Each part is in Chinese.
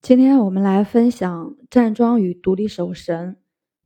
今天我们来分享站桩与独立手神。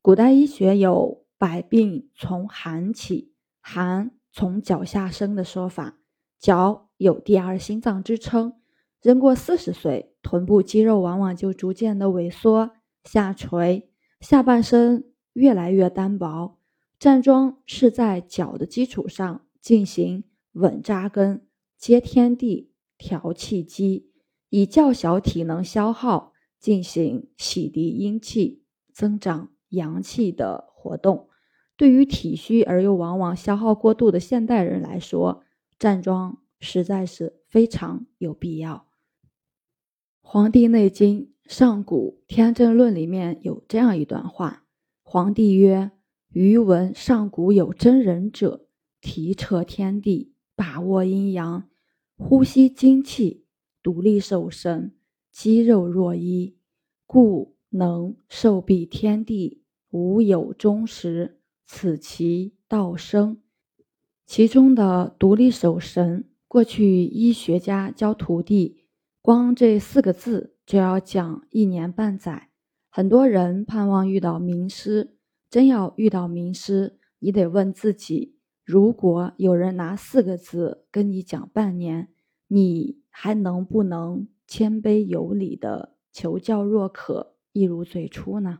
古代医学有“百病从寒起，寒从脚下生”的说法。脚有第二心脏之称，人过四十岁，臀部肌肉往往就逐渐的萎缩、下垂，下半身越来越单薄。站桩是在脚的基础上进行稳扎根、接天地、调气机。以较小体能消耗进行洗涤阴气、增长阳气的活动，对于体虚而又往往消耗过度的现代人来说，站桩实在是非常有必要。《黄帝内经·上古天真论》里面有这样一段话：“黄帝曰：‘余闻上古有真人者，提彻天地，把握阴阳，呼吸精气。’”独立守神，肌肉若一，故能受庇天地，无有终时。此其道生。其中的独立守神，过去医学家教徒弟，光这四个字就要讲一年半载。很多人盼望遇到名师，真要遇到名师，你得问自己：如果有人拿四个字跟你讲半年，你？还能不能谦卑有礼的求教若渴，一如最初呢？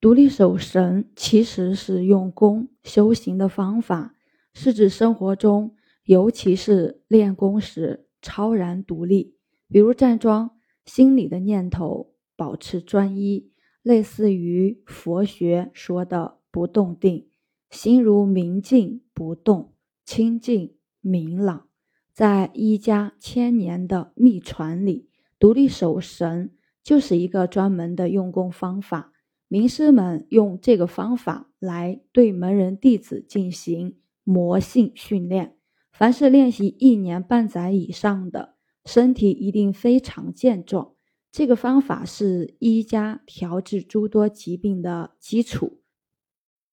独立守神其实是用功修行的方法，是指生活中，尤其是练功时超然独立。比如站桩，心里的念头保持专一，类似于佛学说的不动定，心如明镜不动，清净明朗。在医家千年的秘传里，独立守神就是一个专门的用功方法。名师们用这个方法来对门人弟子进行魔性训练。凡是练习一年半载以上的，身体一定非常健壮。这个方法是医家调治诸多疾病的基础。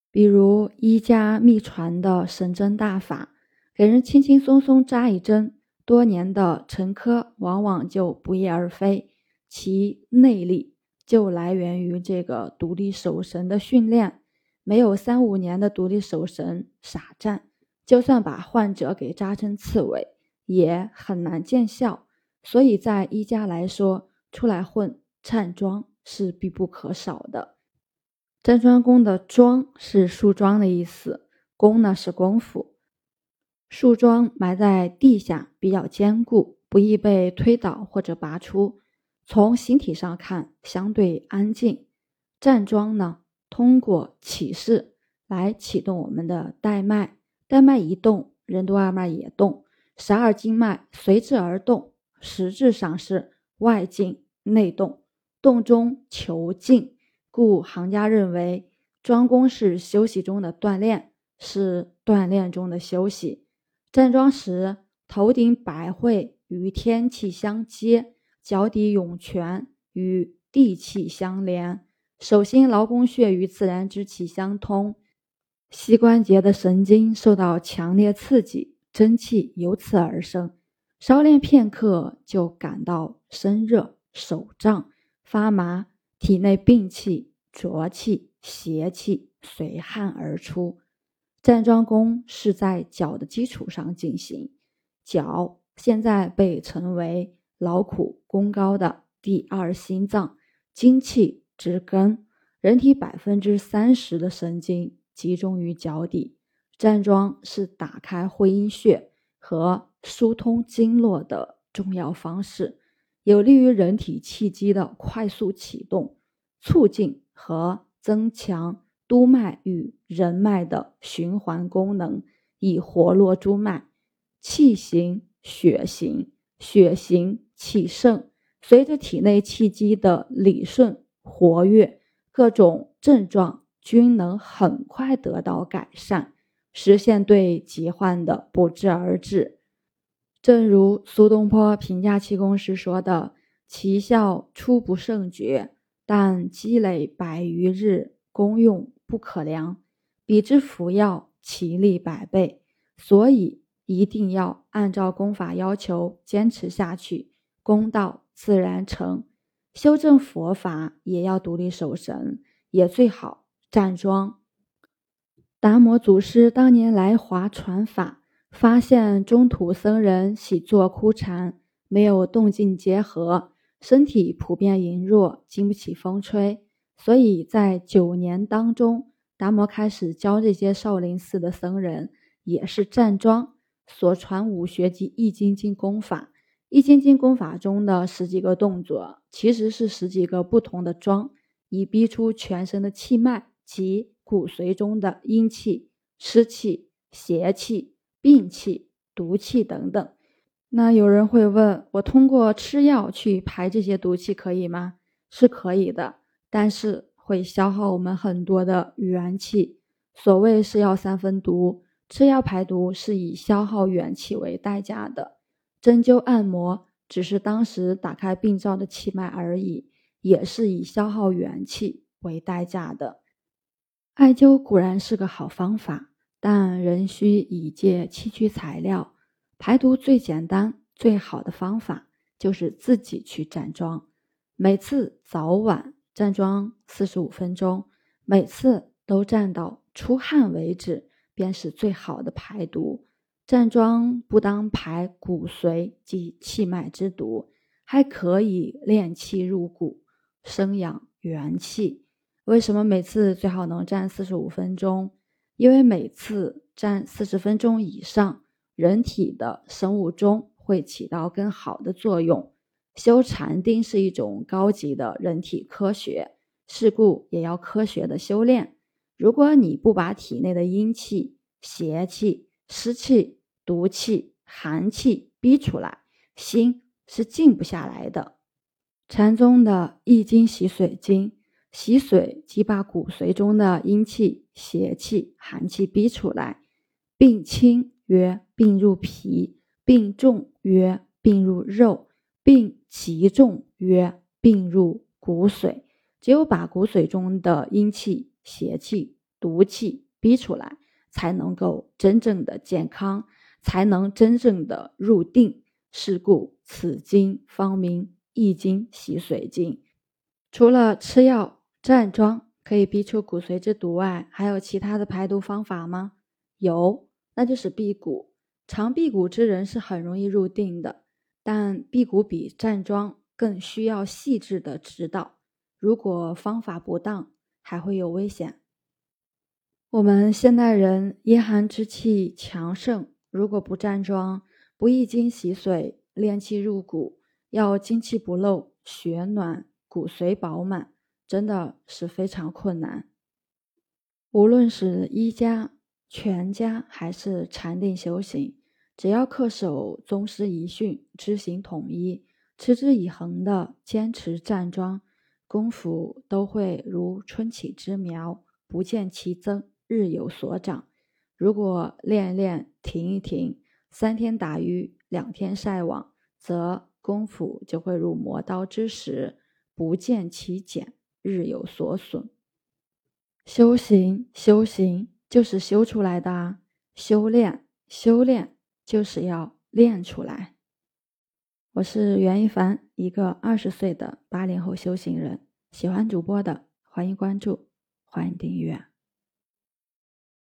比如医家秘传的神针大法。给人轻轻松松扎一针，多年的沉疴往往就不翼而飞。其内力就来源于这个独立守神的训练。没有三五年的独立守神傻站，就算把患者给扎成刺猬，也很难见效。所以在医家来说，出来混站桩是必不可少的。站桩功的桩是树桩的意思，功呢是功夫。树桩埋在地下，比较坚固，不易被推倒或者拔出。从形体上看，相对安静。站桩呢，通过起势来启动我们的带脉，带脉一动，任督二脉也动，十二经脉随之而动，实质上是外静内动，动中求静。故行家认为，桩功是休息中的锻炼，是锻炼中的休息。站桩时，头顶百会与天气相接，脚底涌泉与地气相连，手心劳宫穴与自然之气相通，膝关节的神经受到强烈刺激，真气由此而生。稍练片刻，就感到身热、手胀、发麻，体内病气、浊气、邪气随汗而出。站桩功是在脚的基础上进行，脚现在被称为劳苦功高的第二心脏，精气之根。人体百分之三十的神经集中于脚底，站桩是打开会阴穴和疏通经络的重要方式，有利于人体气机的快速启动，促进和增强。督脉与人脉的循环功能，以活络督脉，气行血行，血行气盛。随着体内气机的理顺活跃，各种症状均能很快得到改善，实现对疾患的不治而治。正如苏东坡评价气功时说的：“其效初不胜觉，但积累百余日，功用。”不可量，比之服药，其力百倍。所以一定要按照功法要求坚持下去，功到自然成。修正佛法也要独立守神，也最好站桩。达摩祖师当年来华传法，发现中土僧人喜坐枯禅，没有动静结合，身体普遍羸弱，经不起风吹，所以在九年当中，达摩开始教这些少林寺的僧人也是站桩。所传武学及易筋经功法，易筋经功法中的十几个动作，其实是十几个不同的桩，以逼出全身的气脉及骨髓中的阴气、湿气、邪气、病气、毒气等等。那有人会问我，通过吃药去排这些毒气可以吗？是可以的，但是会消耗我们很多的元气。所谓是药三分毒。吃药排毒是以消耗元气为代价的，针灸按摩只是当时打开病灶的气脉而已，也是以消耗元气为代价的。艾灸固然是个好方法，但仍需以借器具材料。排毒最简单、最好的方法就是自己去站桩，每次早晚站桩四十五分钟，每次都站到出汗为止。便是最好的排毒。站桩不当排骨髓及气脉之毒，还可以练气入骨，生养元气。为什么每次最好能站四十五分钟？因为每次站四十分钟以上，人体的生物钟会起到更好的作用。修禅定是一种高级的人体科学，是故也要科学的修炼。如果你不把体内的阴气、邪气、湿气、毒气、寒气逼出来，心是静不下来的。禅宗的易经洗髓经，洗髓即把骨髓中的阴气、邪气、寒气逼出来。病轻曰病入脾，病重曰病入肉，病其重曰病入骨髓。只有把骨髓中的阴气。邪气、毒气逼出来，才能够真正的健康，才能真正的入定。是故此经方名《易经洗髓经》。除了吃药、站桩可以逼出骨髓之毒外，还有其他的排毒方法吗？有，那就是辟谷。常辟谷之人是很容易入定的，但辟谷比站桩更需要细致的指导。如果方法不当，还会有危险。我们现代人阴寒之气强盛，如果不站桩、不易经洗髓、练气入骨，要精气不漏、血暖、骨髓饱满，真的是非常困难。无论是医家、全家还是禅定修行，只要恪守宗师遗训，知行统一，持之以恒的坚持站桩。功夫都会如春起之苗，不见其增，日有所长。如果练练停一停，三天打鱼两天晒网，则功夫就会如磨刀之石，不见其减，日有所损。修行，修行就是修出来的啊！修炼，修炼就是要练出来。我是袁一凡，一个二十岁的八零后修行人。喜欢主播的，欢迎关注，欢迎订阅。